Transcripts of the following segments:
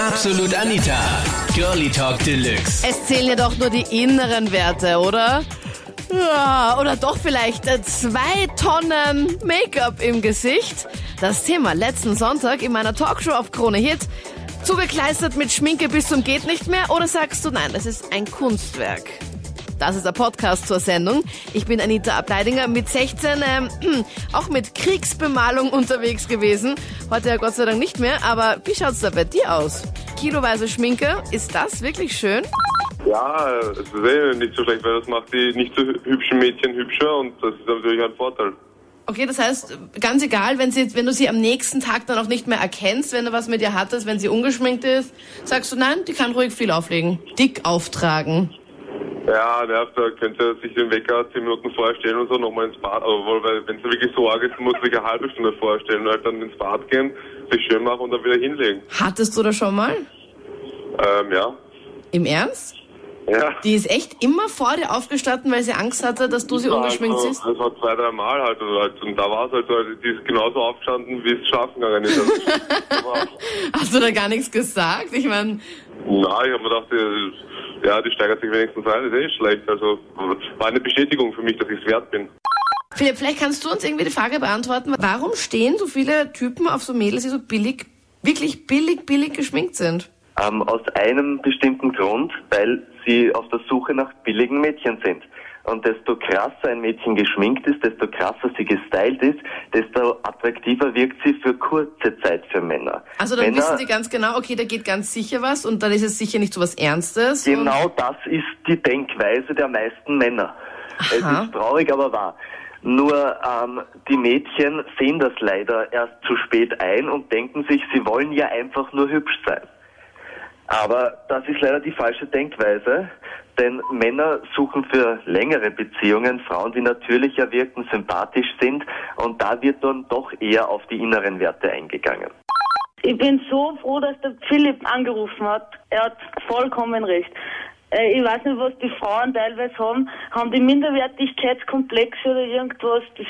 Absolut Anita. Girlie Talk Deluxe. Es zählen ja doch nur die inneren Werte, oder? Ja, oder doch vielleicht äh, zwei Tonnen Make-up im Gesicht. Das Thema letzten Sonntag in meiner Talkshow auf Krone Hit. Zugekleistert mit Schminke bis zum geht nicht mehr oder sagst du nein, das ist ein Kunstwerk? Das ist der Podcast zur Sendung. Ich bin Anita Ableidinger mit 16, ähm, auch mit Kriegsbemalung unterwegs gewesen. Heute ja Gott sei Dank nicht mehr, aber wie schaut's da bei dir aus? Kiloweise Schminke, ist das wirklich schön? Ja, es ist eh nicht so schlecht, weil das macht die nicht so hübschen Mädchen hübscher und das ist natürlich ein Vorteil. Okay, das heißt, ganz egal, wenn, sie, wenn du sie am nächsten Tag dann auch nicht mehr erkennst, wenn du was mit ihr hattest, wenn sie ungeschminkt ist, sagst du, nein, die kann ruhig viel auflegen. Dick auftragen. Ja, nervt, da könnte sich den Wecker zehn Minuten vorstellen und so nochmal ins Bad. Aber weil wenn es wirklich so arg ist, muss sich eine halbe Stunde vorstellen und halt dann ins Bad gehen, sich schön machen und dann wieder hinlegen. Hattest du das schon mal? Ähm, ja. Im Ernst? Ja. Die ist echt immer vor dir aufgestanden, weil sie Angst hatte, dass du sie ungeschminkt also, siehst? Das war zwei, drei Mal halt und, halt. und da war es halt so, die ist genauso aufgestanden, wie es schlafen gegangen ist. Also, Hast du da gar nichts gesagt? Ich meine, na, ich habe mir gedacht, die, ja, die steigert sich wenigstens ein, ist eh nicht schlecht. Also war eine Bestätigung für mich, dass ich es wert bin. Philipp, vielleicht kannst du uns irgendwie die Frage beantworten, warum stehen so viele Typen auf so Mädels, die so billig, wirklich billig, billig geschminkt sind? Ähm, aus einem bestimmten Grund, weil sie auf der Suche nach billigen Mädchen sind. Und desto krasser ein Mädchen geschminkt ist, desto krasser sie gestylt ist, desto attraktiver wirkt sie für kurze Zeit für Männer. Also dann Männer, wissen die ganz genau, okay, da geht ganz sicher was und dann ist es sicher nicht so was Ernstes. Genau das ist die Denkweise der meisten Männer. Es Aha. ist traurig, aber wahr. Nur ähm, die Mädchen sehen das leider erst zu spät ein und denken sich, sie wollen ja einfach nur hübsch sein. Aber das ist leider die falsche Denkweise, denn Männer suchen für längere Beziehungen Frauen, die natürlicher wirken, sympathisch sind und da wird dann doch eher auf die inneren Werte eingegangen. Ich bin so froh, dass der Philipp angerufen hat. Er hat vollkommen recht. Äh, Ich weiß nicht, was die Frauen teilweise haben. Haben die Minderwertigkeitskomplexe oder irgendwas? Das,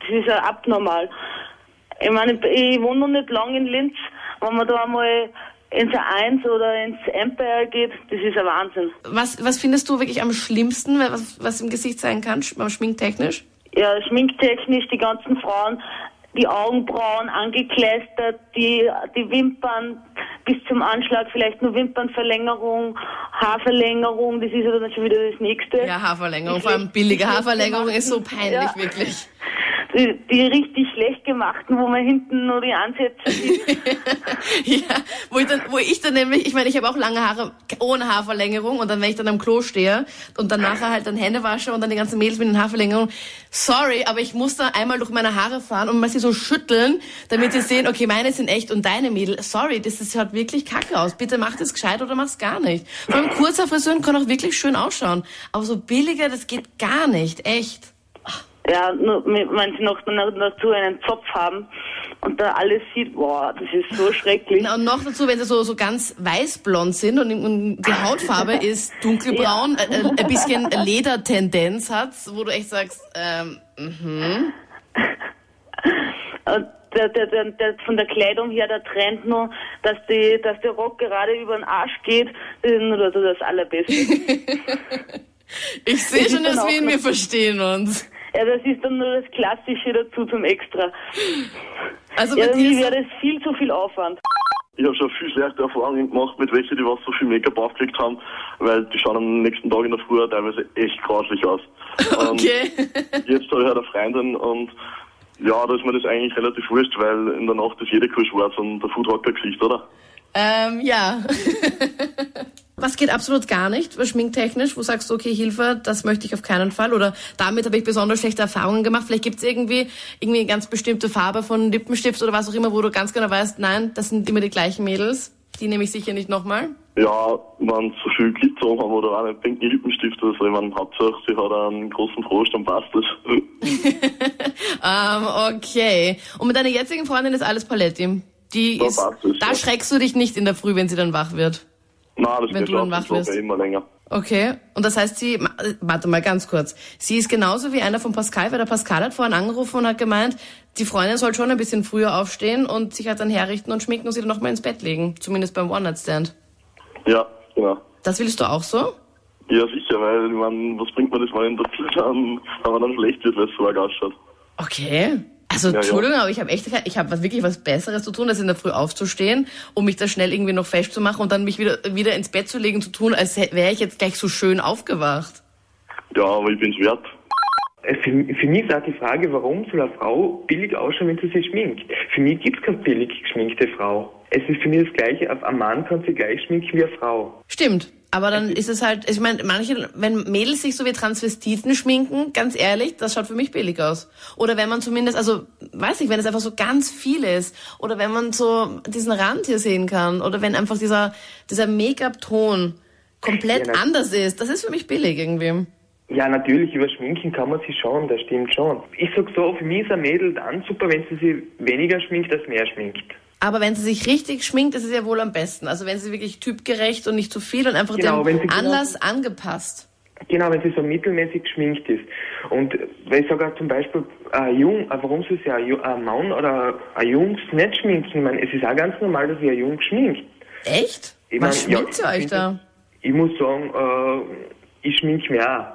das ist ja abnormal. Ich meine, ich wohne noch nicht lange in Linz. Wenn man da einmal ins A1 oder ins Empire geht, das ist ein Wahnsinn. Was, was findest du wirklich am schlimmsten, was, was im Gesicht sein kann, Schminktechnisch? Ja, schminktechnisch, die ganzen Frauen, die Augenbrauen angekleistert, die, die Wimpern bis zum Anschlag, vielleicht nur Wimpernverlängerung, Haarverlängerung, das ist ja dann schon wieder das nächste. Ja, Haarverlängerung, Die vor allem billige Haarverlängerung ist so peinlich, ja. wirklich. Die, richtig schlecht gemachten, wo man hinten nur die Ansätze sieht. Ja, wo ich dann, wo ich dann nämlich, ich meine, ich habe auch lange Haare ohne Haarverlängerung und dann, wenn ich dann am Klo stehe und dann nachher halt dann Hände wasche und dann die ganzen Mädels mit den Haarverlängerungen, sorry, aber ich muss da einmal durch meine Haare fahren und mal sie so schütteln, damit sie sehen, okay, meine sind echt und deine Mädel, sorry, das ist halt wirklich kacke aus. Bitte mach das gescheit oder mach's gar nicht. Vor allem kurzer Frisuren können auch wirklich schön ausschauen, aber so billiger, das geht gar nicht, echt. Ja, nur, wenn sie noch noch dazu einen Zopf haben und da alles sieht, boah, das ist so schrecklich. Na, und noch dazu, wenn sie so, so ganz weißblond sind und, und die Hautfarbe ist dunkelbraun, äh, äh, ein bisschen Ledertendenz hat, wo du echt sagst, ähm, mhm. Und der, der, der, der, von der Kleidung her, der Trend nur, dass, die, dass der Rock gerade über den Arsch geht, das ist nur das, Allerbeste. ich sehe schon, dass wir, wir noch- verstehen uns. Ja, das ist dann nur das Klassische dazu zum Extra. Also Ja, bei dir wäre ist, das viel zu viel Aufwand. Ich habe schon viel schlechte Erfahrungen gemacht mit welchen, die was so viel Make-up aufgelegt haben, weil die schauen am nächsten Tag in der Früh teilweise echt grauslich aus. Und okay. jetzt habe ich halt eine Freundin und ja, da ist mir das eigentlich relativ wurscht, weil in der Nacht ist jede Kuh schwarz und der Food hat kein Gesicht, oder? ähm, ja. Was geht absolut gar nicht, was schminktechnisch, wo sagst du, okay, Hilfe, das möchte ich auf keinen Fall oder damit habe ich besonders schlechte Erfahrungen gemacht. Vielleicht gibt es irgendwie, irgendwie eine ganz bestimmte Farbe von Lippenstift oder was auch immer, wo du ganz genau weißt, nein, das sind immer die gleichen Mädels. Die nehme ich sicher nicht nochmal. Ja, wenn so viel Glitzer haben oder auch einen pinken Lippenstift oder so, ich meine, Hauptsache sie hat einen großen Frosch, dann passt das. Ähm, okay. Und mit deiner jetzigen Freundin ist alles Paletti. Die Da ist, passt es, da ja. schreckst du dich nicht in der Früh, wenn sie dann wach wird. Nein, das Wenn geht du dann wach wirst. immer länger. Okay. Und das heißt, sie, äh, warte mal ganz kurz. Sie ist genauso wie einer von Pascal, weil der Pascal hat vorhin angerufen und hat gemeint, die Freundin soll schon ein bisschen früher aufstehen und sich halt dann herrichten und schminken und sie dann nochmal ins Bett legen. Zumindest beim One-Night-Stand. Ja, genau. Das willst du auch so? Ja, sicher, weil, ich mein, was bringt man das mal in der Früh an, wenn man dann schlecht wird, weil es so arg ausschaut. Okay. Also, ja. Entschuldigung, aber ich habe echt, ich habe wirklich was Besseres zu tun, als in der Früh aufzustehen, um mich da schnell irgendwie noch festzumachen und dann mich wieder, wieder ins Bett zu legen, zu tun, als wäre ich jetzt gleich so schön aufgewacht. Ja, aber ich bin's wert. Äh, Für, für mich ist auch die Frage, warum soll eine Frau billig ausschauen, wenn sie sich schminkt? Für mich gibt es keine billig geschminkte Frau. Es ist für mich das Gleiche, auf ein Mann kann sie gleich schminken wie eine Frau. Stimmt. Aber dann ist es halt, ich meine, manche, wenn Mädels sich so wie Transvestiten schminken, ganz ehrlich, das schaut für mich billig aus. Oder wenn man zumindest, also, weiß ich, wenn es einfach so ganz viel ist. Oder wenn man so diesen Rand hier sehen kann. Oder wenn einfach dieser, dieser Make-up-Ton komplett Ja, anders ist. Das ist für mich billig irgendwie. Ja, natürlich, über Schminken kann man sich schon, das stimmt schon. Ich sag so, für mich ist ein Mädel dann super, wenn sie sich weniger schminkt als mehr schminkt. Aber wenn sie sich richtig schminkt, ist es ja wohl am besten. Also wenn sie wirklich typgerecht und nicht zu viel und einfach Genau, wenn dem genau- Anlass angepasst. Genau, wenn sie so mittelmäßig geschminkt ist. Und weil ich sage zum Beispiel, ein Jung, äh, warum soll sich ein, Mann oder ein Jungs nicht schminken? Ich meine, es ist auch ganz normal, dass sich ein Jung schminkt. Echt? Ich Was mein, ja, schminkt ihr euch da? Ich muss sagen, äh, ich schmink mich auch.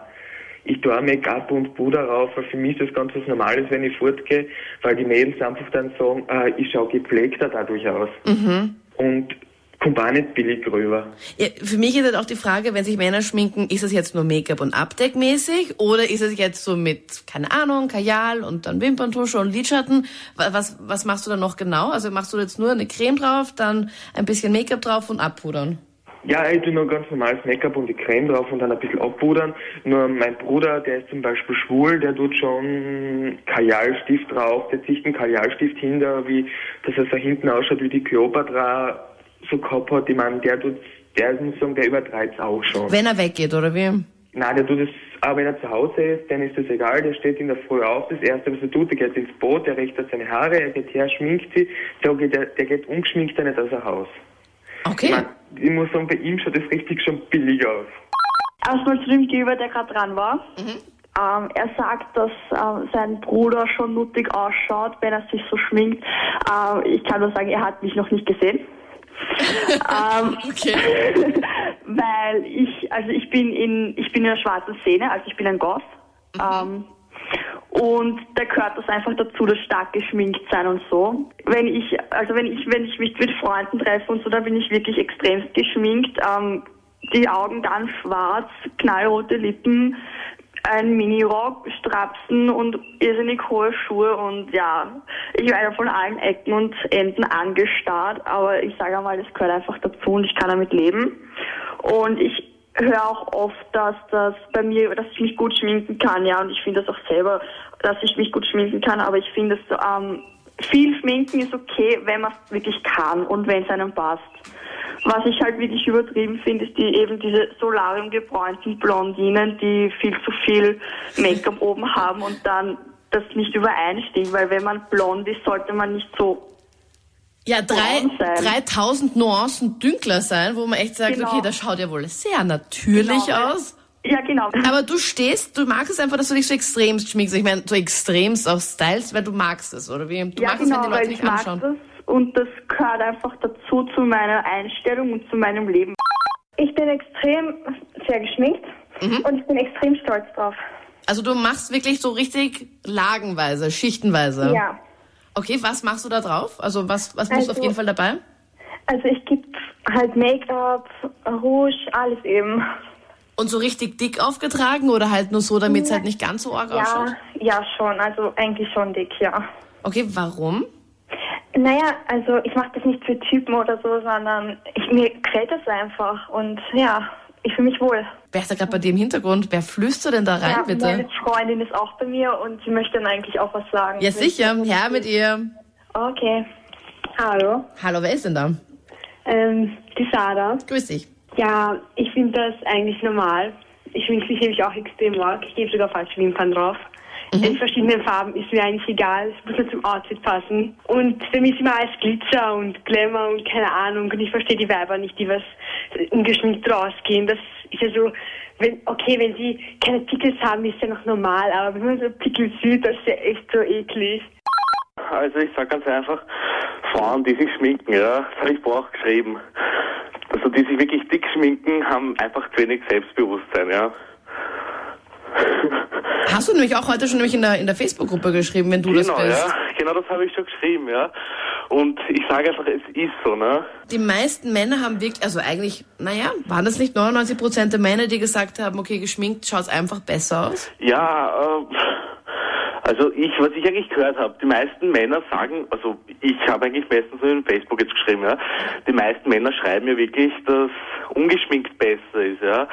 Ich tue Make-up und Puder rauf, weil für mich ist das ganz was Normales, wenn ich fortgehe, weil die Mädels einfach dann sagen, äh, ich schaue gepflegter dadurch aus. Mhm. Und kommt auch nicht billig rüber. Ja, für mich ist halt auch die Frage, wenn sich Männer schminken, ist das jetzt nur Make-up und Abdeckmäßig oder ist es jetzt so mit, keine Ahnung, Kajal und dann Wimperntusche und Lidschatten? Wa- Was, was machst du da noch genau? Also machst du jetzt nur eine Creme drauf, dann ein bisschen Make-up drauf und abpudern? Ja, ich tue nur ganz normales Make-up und die Creme drauf und dann ein bisschen abpudern. Nur mein Bruder, der ist zum Beispiel schwul, der tut schon Kajalstift drauf, der zieht einen Kajalstift hinter, wie, dass er so hinten ausschaut wie die Kleopatra so gehabt hat. Ich meine, der tut, der muss sagen, der übertreibt es auch schon. Wenn er weggeht, oder wie? Nein, der tut es, aber wenn er zu Hause ist, dann ist das egal, der steht in der Früh auf, das erste, was er tut, der geht ins Boot, der richtet seine Haare, er geht her, schminkt sie, der geht, der, der geht ungeschminkt nicht aus dem Haus. Ich, Okay. mein, ich muss sagen, bei ihm schaut das richtig schon billig aus. Erstmal zu dem Gegenüber, der gerade dran war. Ähm, er sagt, dass ähm, sein Bruder schon nuttig ausschaut, wenn er sich so schminkt. Ähm, ich kann nur sagen, er hat mich noch nicht gesehen. ähm, Okay. weil ich, also ich bin in, ich bin in der schwarzen Szene, also ich bin ein Goth. Ähm, und da gehört das einfach dazu, das stark geschminkt sein und so. Wenn ich, also wenn ich, wenn ich mich mit Freunden treffe und so, da bin ich wirklich extremst geschminkt. Ähm, die Augen ganz schwarz, knallrote Lippen, ein Minirock, Strapsen und irrsinnig hohe Schuhe und ja, ich werde von allen Ecken und Enden angestarrt, aber ich sage einmal, das gehört einfach dazu und ich kann damit leben. Und ich höre auch oft, dass das bei mir, dass ich mich gut schminken kann, ja, und ich finde das auch selber, dass ich mich gut schminken kann, aber ich finde, dass ähm, viel Schminken ist okay, wenn man es wirklich kann und wenn es einem passt. Was ich halt wirklich übertrieben finde, ist die eben diese solariumgebräunten Blondinen, die viel zu viel Make-up oben haben und dann das nicht übereinstimmt, weil wenn man blond ist, sollte man nicht so Ja, drei, Braun sein. 3000 Nuancen dünkler sein, wo man echt sagt, Genau. okay, das schaut ja wohl sehr natürlich Genau. aus. Ja, genau. Aber du stehst, du magst es einfach, dass du dich so extremst schminkst. Ich meine, so extremst auch stylst, weil du magst es, oder wie? Du ja, magst genau, es, wenn die Leute ich dich mag anschauen. das und das gehört einfach dazu zu meiner Einstellung und zu meinem Leben. Ich bin extrem sehr geschminkt und ich bin extrem stolz drauf. Also du machst wirklich so richtig lagenweise, schichtenweise. Ja. Okay, was machst du da drauf? Also was, was musst du auf Also- jeden Fall dabei? Also ich gebe halt Make-up, Rouge, alles eben. Und so richtig dick aufgetragen oder halt nur so, damit es halt nicht ganz so arg ausschaut? Ja, ja schon, also eigentlich schon dick, ja. Okay, warum? Naja, also ich mache das nicht für Typen oder so, sondern ich, mir gefällt das einfach und ja, ich fühle mich wohl. Wer ist da gerade bei dir im Hintergrund? Wer flüstert denn da rein, ja, bitte? Meine Freundin ist auch bei mir und sie möchte dann eigentlich auch was sagen. Ja, sicher. Her mit ihr. Okay. Hallo. Hallo, wer ist denn da? Ähm, die Sada. Grüß dich. Ja, ich finde das eigentlich normal. Ich finde mich nämlich auch extrem mag. Ich gebe sogar falsche Wimpern drauf. In verschiedenen Farben ist mir eigentlich egal. Es muss nur zum Outfit passen. Und für mich ist immer alles Glitzer und Glamour und keine Ahnung. Und ich verstehe die Weiber nicht, die was ungeschminkt rausgehen. Das ist ja so, wenn, okay, wenn sie keine Pickels haben, ist ja noch normal, aber wenn man so Pickel sieht, das ist ja echt so eklig. Also ich sag ganz einfach, Frauen, die sich schminken, ja, das habe ich vorher auch geschrieben. Also die sich wirklich dick schminken, haben einfach zu wenig Selbstbewusstsein, ja. Hast du nämlich auch heute schon nämlich in der, in der Facebook-Gruppe geschrieben, wenn du genau, das bist. ja, genau das habe ich schon geschrieben, ja. Und ich sage einfach, es ist so, ne? Die meisten Männer haben wirklich, also eigentlich, naja, waren das nicht 99 Prozent der Männer, die gesagt haben, okay, geschminkt schaut einfach besser aus? Ja, äh, also ich, was ich eigentlich gehört habe, die meisten Männer sagen, also ich habe eigentlich meistens in Facebook jetzt geschrieben, ja, die meisten Männer schreiben ja wirklich, dass ungeschminkt besser ist, ja,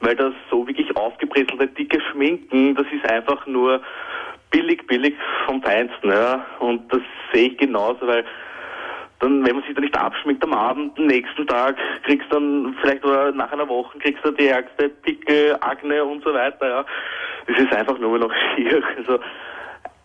weil das so wirklich aufgebrezelte, dicke Schminken, das ist einfach nur billig, billig vom Feinsten, ja, und das sehe ich genauso, weil dann, wenn man sich da nicht abschminkt am Abend, am nächsten Tag kriegst du dann vielleicht oder nach einer Woche kriegst du die ärgste Pickel, Akne und so weiter, ja. Das ist einfach nur noch schier. Also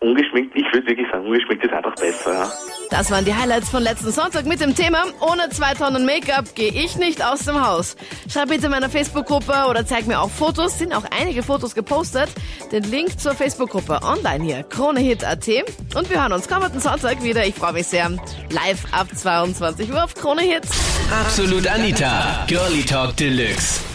ungeschminkt, ich würde wirklich sagen, ungeschminkt ist einfach besser, ja. Das waren die Highlights von letzten Sonntag mit dem Thema Ohne zwei Tonnen Make-up gehe ich nicht aus dem Haus. Schreib bitte in meiner Facebook-Gruppe oder zeig mir auch Fotos. Sind auch einige Fotos gepostet. Den Link zur Facebook-Gruppe online hier, KroneHit.at. Und wir hören uns kommenden Sonntag wieder. Ich freue mich sehr. Live ab 22 Uhr auf Krone Hit. Absolut Anita, Girlie Talk Deluxe.